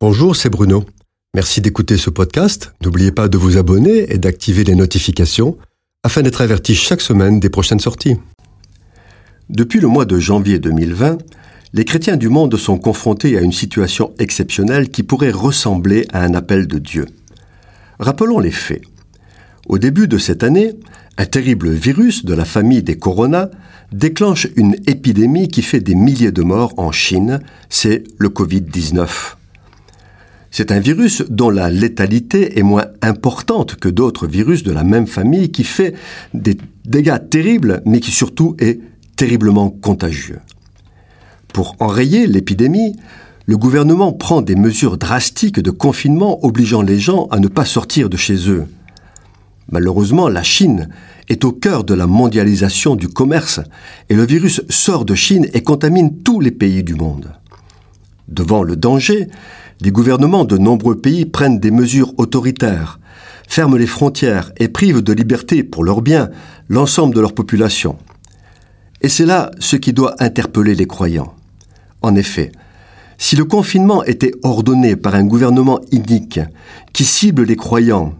Bonjour, c'est Bruno. Merci d'écouter ce podcast. N'oubliez pas de vous abonner et d'activer les notifications afin d'être averti chaque semaine des prochaines sorties. Depuis le mois de janvier 2020, les chrétiens du monde sont confrontés à une situation exceptionnelle qui pourrait ressembler à un appel de Dieu. Rappelons les faits. Au début de cette année, un terrible virus de la famille des corona déclenche une épidémie qui fait des milliers de morts en Chine, c'est le Covid-19. C'est un virus dont la létalité est moins importante que d'autres virus de la même famille qui fait des dégâts terribles mais qui surtout est terriblement contagieux. Pour enrayer l'épidémie, le gouvernement prend des mesures drastiques de confinement obligeant les gens à ne pas sortir de chez eux. Malheureusement, la Chine est au cœur de la mondialisation du commerce et le virus sort de Chine et contamine tous les pays du monde. Devant le danger, les gouvernements de nombreux pays prennent des mesures autoritaires, ferment les frontières et privent de liberté pour leur bien l'ensemble de leur population. Et c'est là ce qui doit interpeller les croyants. En effet, si le confinement était ordonné par un gouvernement inique qui cible les croyants,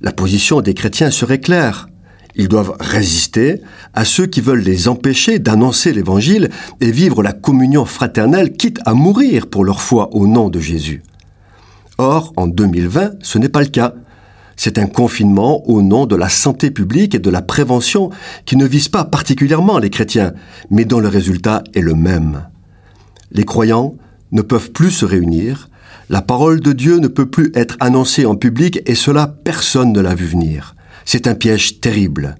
la position des chrétiens serait claire. Ils doivent résister à ceux qui veulent les empêcher d'annoncer l'Évangile et vivre la communion fraternelle, quitte à mourir pour leur foi au nom de Jésus. Or, en 2020, ce n'est pas le cas. C'est un confinement au nom de la santé publique et de la prévention qui ne vise pas particulièrement les chrétiens, mais dont le résultat est le même. Les croyants ne peuvent plus se réunir, la parole de Dieu ne peut plus être annoncée en public et cela personne ne l'a vu venir. C'est un piège terrible.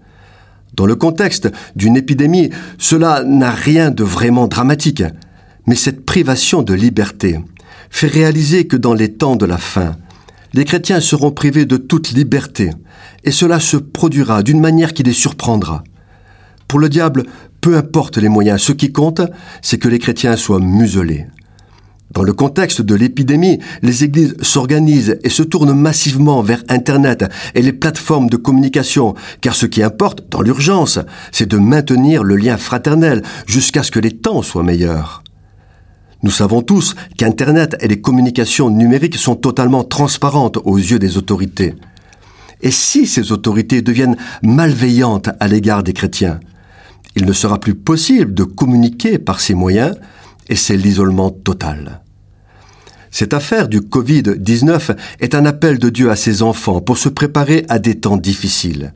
Dans le contexte d'une épidémie, cela n'a rien de vraiment dramatique. Mais cette privation de liberté fait réaliser que dans les temps de la fin, les chrétiens seront privés de toute liberté, et cela se produira d'une manière qui les surprendra. Pour le diable, peu importe les moyens, ce qui compte, c'est que les chrétiens soient muselés. Dans le contexte de l'épidémie, les églises s'organisent et se tournent massivement vers Internet et les plateformes de communication, car ce qui importe dans l'urgence, c'est de maintenir le lien fraternel jusqu'à ce que les temps soient meilleurs. Nous savons tous qu'Internet et les communications numériques sont totalement transparentes aux yeux des autorités. Et si ces autorités deviennent malveillantes à l'égard des chrétiens, il ne sera plus possible de communiquer par ces moyens et c'est l'isolement total. Cette affaire du Covid-19 est un appel de Dieu à ses enfants pour se préparer à des temps difficiles.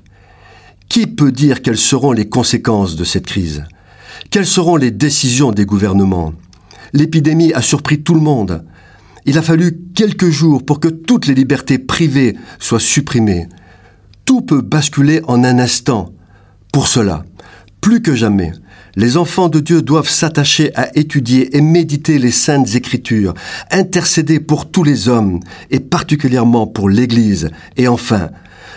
Qui peut dire quelles seront les conséquences de cette crise? Quelles seront les décisions des gouvernements? L'épidémie a surpris tout le monde. Il a fallu quelques jours pour que toutes les libertés privées soient supprimées. Tout peut basculer en un instant. Pour cela, plus que jamais, les enfants de Dieu doivent s'attacher à étudier et méditer les saintes écritures, intercéder pour tous les hommes, et particulièrement pour l'Église, et enfin,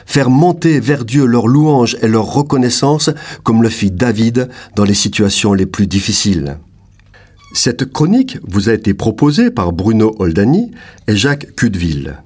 faire monter vers Dieu leur louange et leur reconnaissance, comme le fit David dans les situations les plus difficiles. Cette chronique vous a été proposée par Bruno Oldani et Jacques Cudeville.